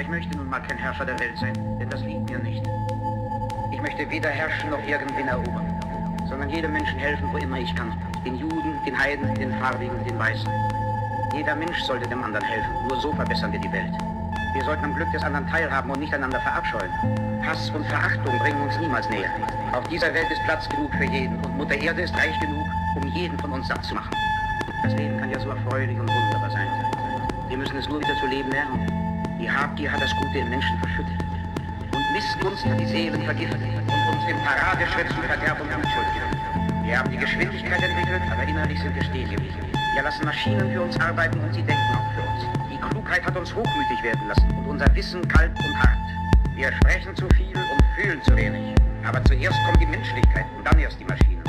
Aber ich möchte nun mal kein Herrscher der Welt sein, denn das liegt mir nicht. Ich möchte weder herrschen noch irgendwen erobern, sondern jedem Menschen helfen, wo immer ich kann. Den Juden, den Heiden, den Farbigen, den Weißen. Jeder Mensch sollte dem anderen helfen. Nur so verbessern wir die Welt. Wir sollten am Glück des anderen teilhaben und nicht einander verabscheuen. Hass und Verachtung bringen uns niemals näher. Auf dieser Welt ist Platz genug für jeden und Mutter Erde ist reich genug, um jeden von uns satt zu machen. Das Leben kann ja so erfreulich und wunderbar sein. Wir müssen es nur wieder zu leben lernen. Die Habgier hat das Gute im Menschen verschüttet. Und Missgunst hat die Seelen vergiftet und uns im Paradeschritt zu Verderb und Unschuld geführt. Wir haben die Geschwindigkeit entwickelt, aber innerlich sind wir stehen. Wir lassen Maschinen für uns arbeiten und sie denken auch für uns. Die Klugheit hat uns hochmütig werden lassen und unser Wissen kalt und hart. Wir sprechen zu viel und fühlen zu wenig. Aber zuerst kommt die Menschlichkeit und dann erst die Maschinen.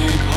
you.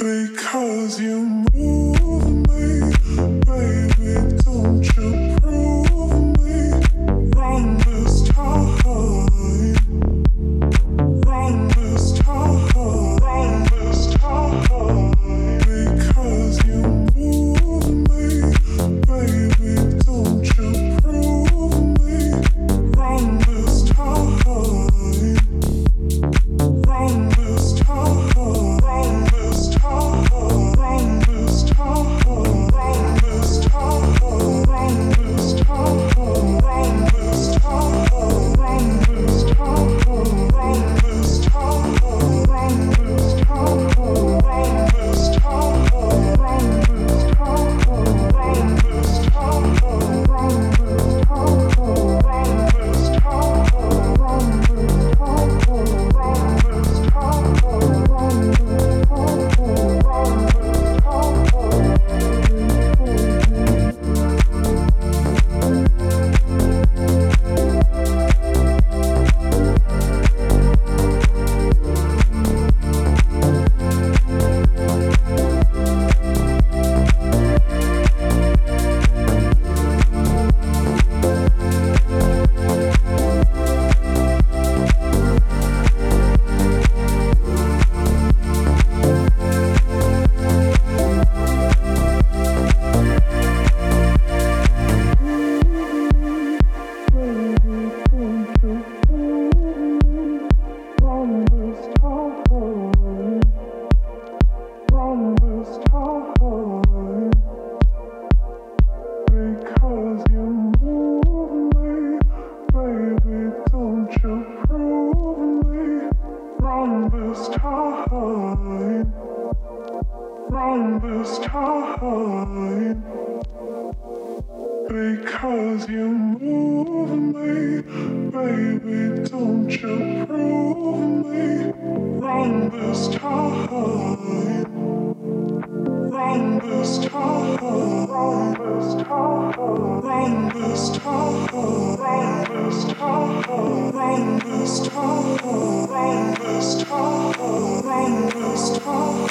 Because you Run this town. Run this town. Run this town. Run this town. Run this town. Run this town.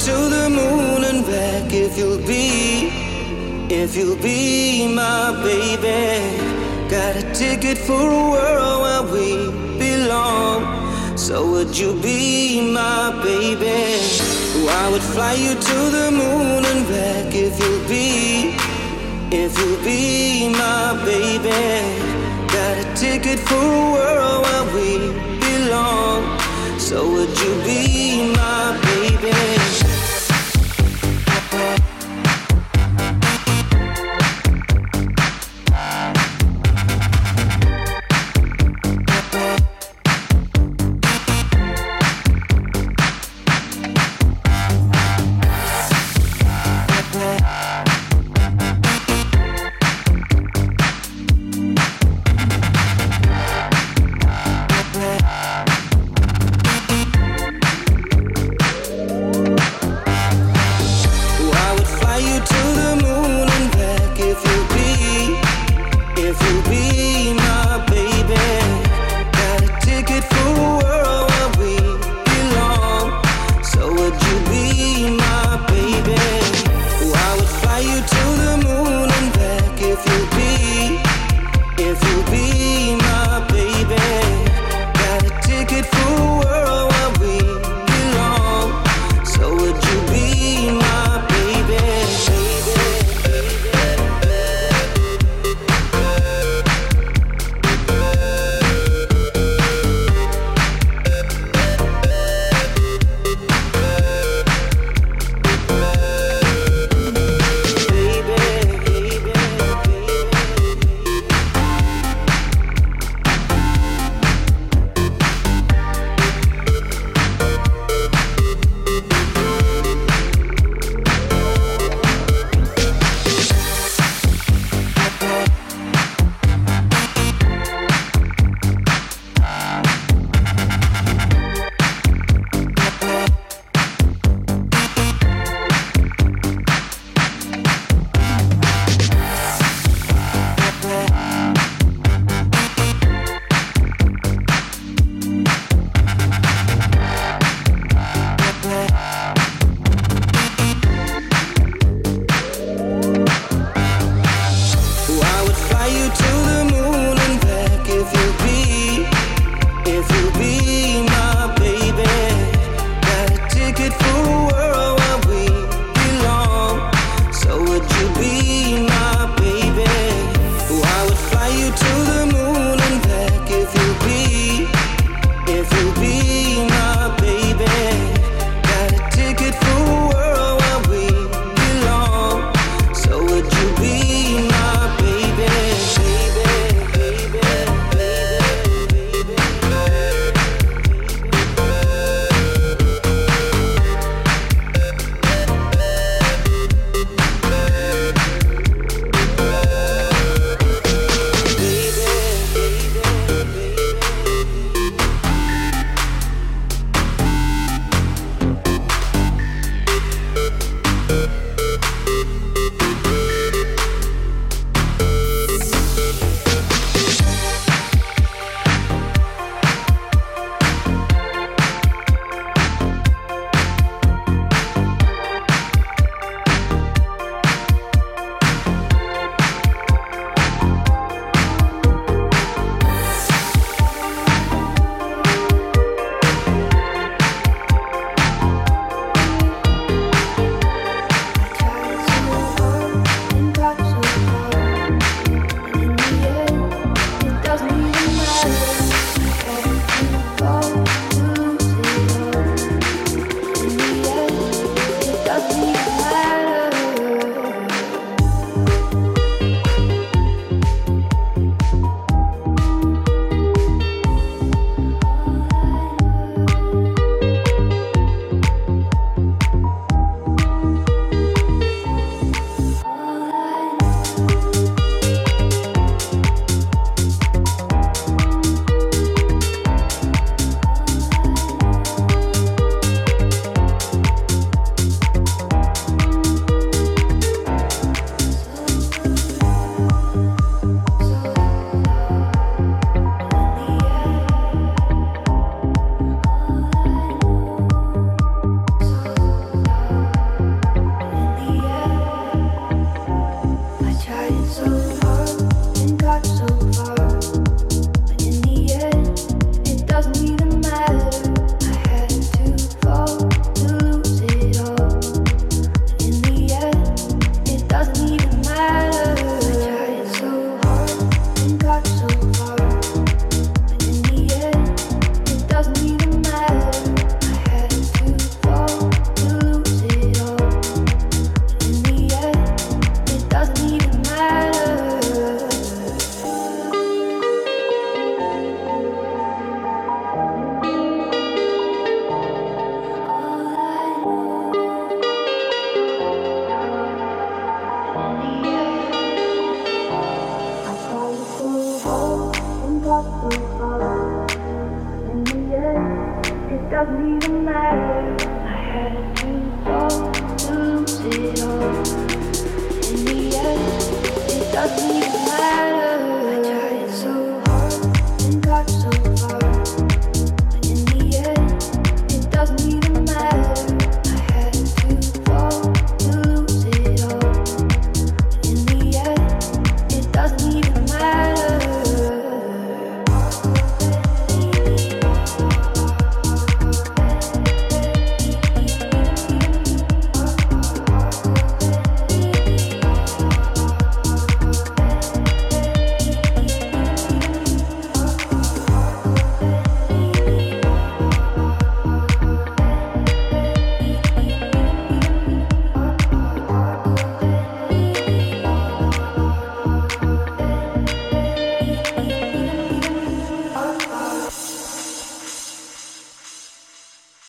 To the moon and back if you'll be, if you'll be my baby. Got a ticket for a world where we belong. So would you be my baby? I would fly you to the moon and back if you'll be, if you'll be my baby. Got a ticket for